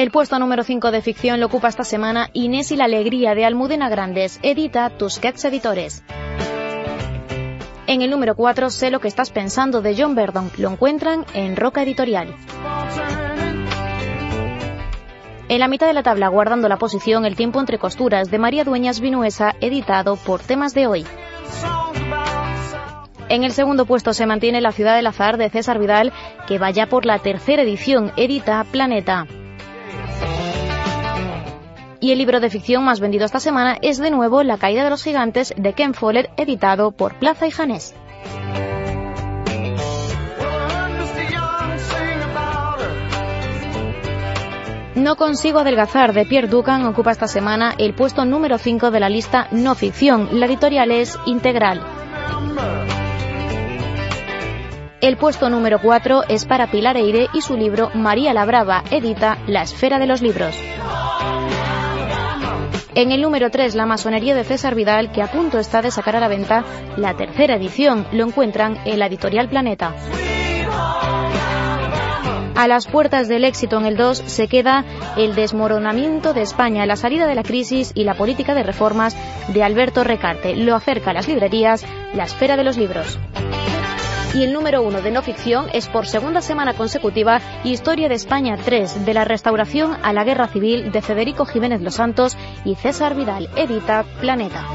El puesto número 5 de ficción lo ocupa esta semana Inés y la alegría de Almudena Grandes, edita Tusquets Editores. En el número 4, Sé lo que estás pensando de John Verdon, lo encuentran en Roca Editorial. En la mitad de la tabla, guardando la posición El tiempo entre costuras de María Dueñas Vinuesa, editado por Temas de Hoy. En el segundo puesto se mantiene La ciudad del azar de César Vidal, que vaya por la tercera edición, edita Planeta. Y el libro de ficción más vendido esta semana es de nuevo La caída de los gigantes de Ken Follett, editado por Plaza y Janés. No consigo adelgazar de Pierre Ducan ocupa esta semana el puesto número 5 de la lista no ficción. La editorial es Integral. El puesto número 4 es para Pilar Eire y su libro María la Brava, edita La Esfera de los Libros. En el número 3, La masonería de César Vidal, que a punto está de sacar a la venta la tercera edición. Lo encuentran en la editorial Planeta. A las puertas del éxito en el 2 se queda El desmoronamiento de España, la salida de la crisis y la política de reformas de Alberto Recarte. Lo acerca a las librerías La esfera de los libros. Y el número uno de no ficción es por segunda semana consecutiva Historia de España 3, de la restauración a la guerra civil de Federico Jiménez Los Santos y César Vidal, edita Planeta.